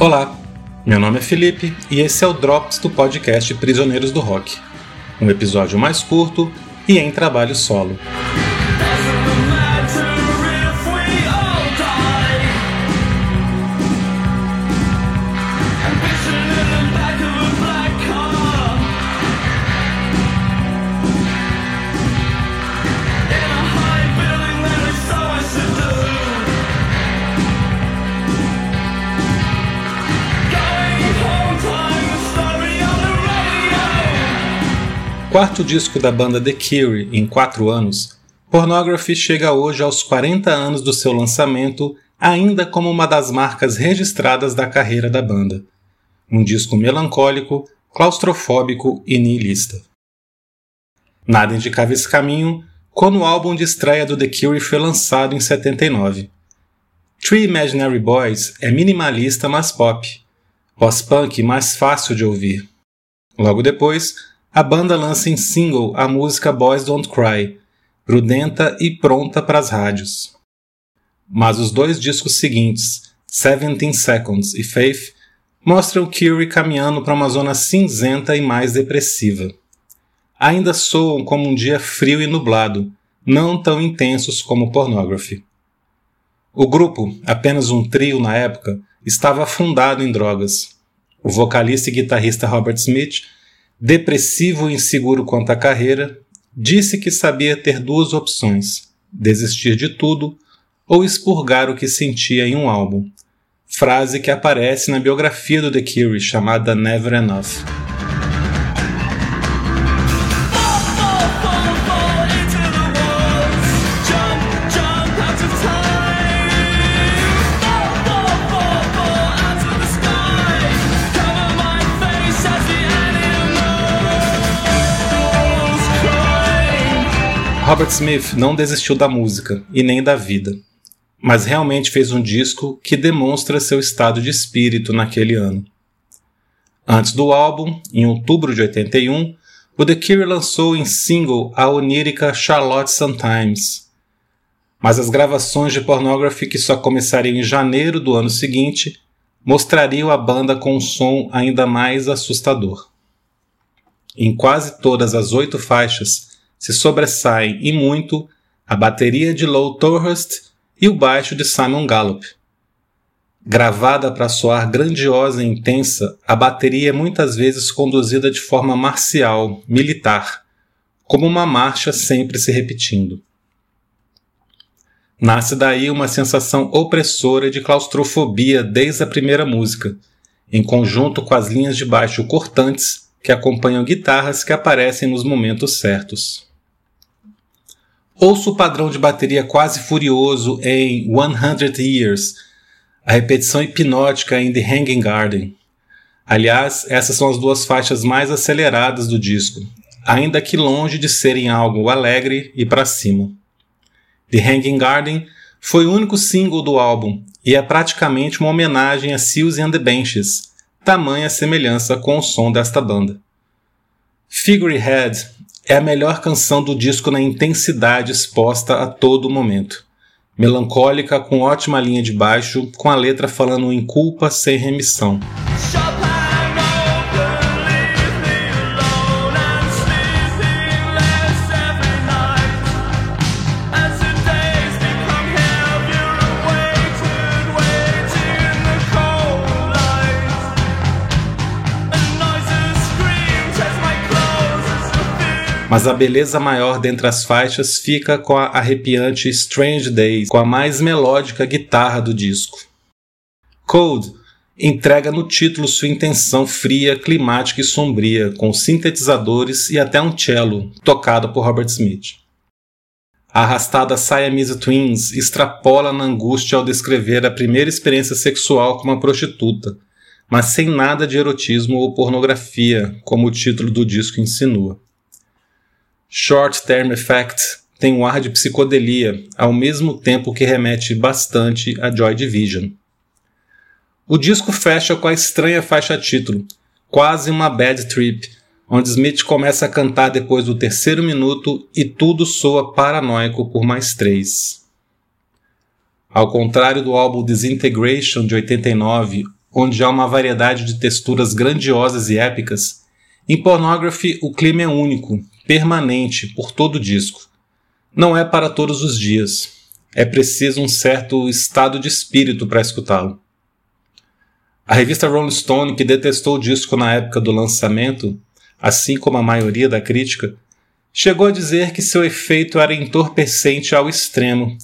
Olá, meu nome é Felipe e esse é o Drops do podcast Prisioneiros do Rock. Um episódio mais curto e em trabalho solo. Quarto disco da banda The Cure em quatro anos, Pornography chega hoje aos 40 anos do seu lançamento, ainda como uma das marcas registradas da carreira da banda. Um disco melancólico, claustrofóbico e niilista. Nada indicava esse caminho quando o álbum de estreia do The Cure foi lançado em 79. Three Imaginary Boys é minimalista, mas pop. Pós-punk mais fácil de ouvir. Logo depois, a banda lança em single a música Boys Don't Cry, grudenta e pronta para as rádios. Mas os dois discos seguintes, Seventeen Seconds e Faith, mostram Curie caminhando para uma zona cinzenta e mais depressiva. Ainda soam como um dia frio e nublado, não tão intensos como Pornography. O grupo, apenas um trio na época, estava afundado em drogas. O vocalista e guitarrista Robert Smith depressivo e inseguro quanto à carreira, disse que sabia ter duas opções: desistir de tudo ou expurgar o que sentia em um álbum. Frase que aparece na biografia do The Cure chamada Never Enough. Robert Smith não desistiu da música e nem da vida, mas realmente fez um disco que demonstra seu estado de espírito naquele ano. Antes do álbum, em outubro de 81, o The Cure lançou em single a onírica Charlotte Sometimes. Mas as gravações de Pornography, que só começariam em janeiro do ano seguinte, mostrariam a banda com um som ainda mais assustador. Em quase todas as oito faixas, se sobressaem e muito a bateria de Low Torhurst e o baixo de Simon Gallup. Gravada para soar grandiosa e intensa, a bateria é muitas vezes conduzida de forma marcial, militar, como uma marcha sempre se repetindo. Nasce daí uma sensação opressora de claustrofobia desde a primeira música, em conjunto com as linhas de baixo cortantes que acompanham guitarras que aparecem nos momentos certos. Ouça o padrão de bateria quase furioso em 100 Years, a repetição hipnótica em The Hanging Garden. Aliás, essas são as duas faixas mais aceleradas do disco, ainda que longe de serem algo alegre e para cima. The Hanging Garden foi o único single do álbum e é praticamente uma homenagem a Seals and the Benches, tamanha semelhança com o som desta banda. Figurehead é a melhor canção do disco na intensidade exposta a todo momento. Melancólica, com ótima linha de baixo, com a letra falando em culpa sem remissão. Mas a beleza maior dentre as faixas fica com a arrepiante Strange Days, com a mais melódica guitarra do disco. Cold entrega no título sua intenção fria, climática e sombria, com sintetizadores e até um cello, tocado por Robert Smith. A arrastada Siamese Twins extrapola na angústia ao descrever a primeira experiência sexual com uma prostituta, mas sem nada de erotismo ou pornografia, como o título do disco insinua. Short Term Effect tem um ar de psicodelia, ao mesmo tempo que remete bastante a Joy Division. O disco fecha com a estranha faixa título, quase uma bad trip, onde Smith começa a cantar depois do terceiro minuto e tudo soa paranoico por mais três. Ao contrário do álbum Disintegration de 89, onde há uma variedade de texturas grandiosas e épicas, em Pornography o clima é único, permanente, por todo o disco. Não é para todos os dias. É preciso um certo estado de espírito para escutá-lo. A revista Rolling Stone, que detestou o disco na época do lançamento, assim como a maioria da crítica, chegou a dizer que seu efeito era entorpecente ao extremo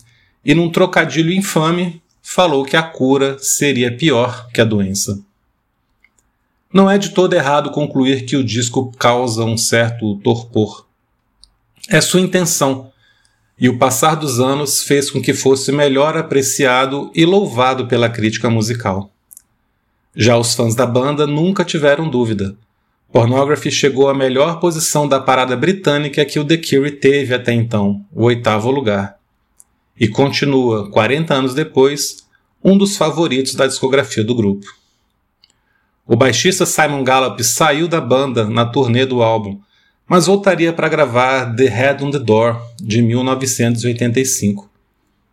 e, num trocadilho infame, falou que a cura seria pior que a doença. Não é de todo errado concluir que o disco causa um certo torpor. É sua intenção, e o passar dos anos fez com que fosse melhor apreciado e louvado pela crítica musical. Já os fãs da banda nunca tiveram dúvida. Pornography chegou à melhor posição da parada britânica que o The Cure teve até então, o oitavo lugar. E continua, 40 anos depois, um dos favoritos da discografia do grupo. O baixista Simon Gallup saiu da banda na turnê do álbum, mas voltaria para gravar The Head on the Door, de 1985.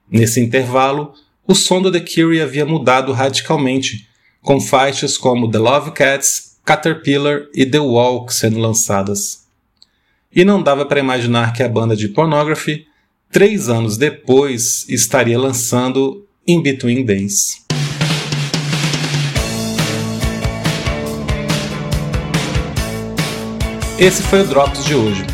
Nesse intervalo, o som do The Cure havia mudado radicalmente, com faixas como The Love Cats Caterpillar e The Walk sendo lançadas. E não dava para imaginar que a banda de Pornography, três anos depois, estaria lançando In Between Days. Esse foi o Drops de hoje.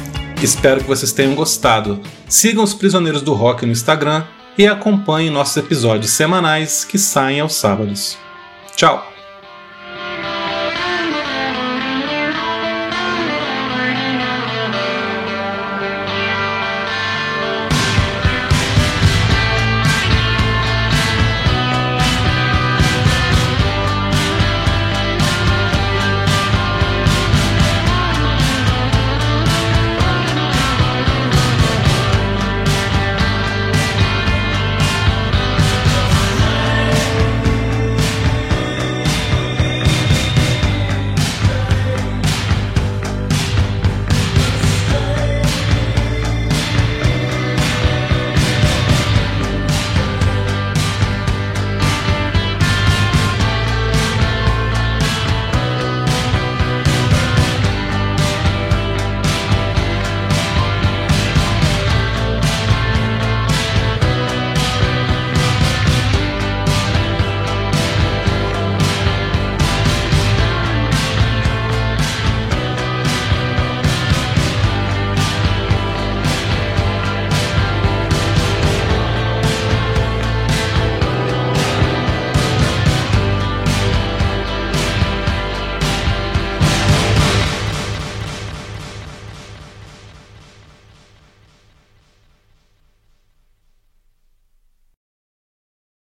Espero que vocês tenham gostado. Sigam os Prisioneiros do Rock no Instagram e acompanhem nossos episódios semanais que saem aos sábados. Tchau!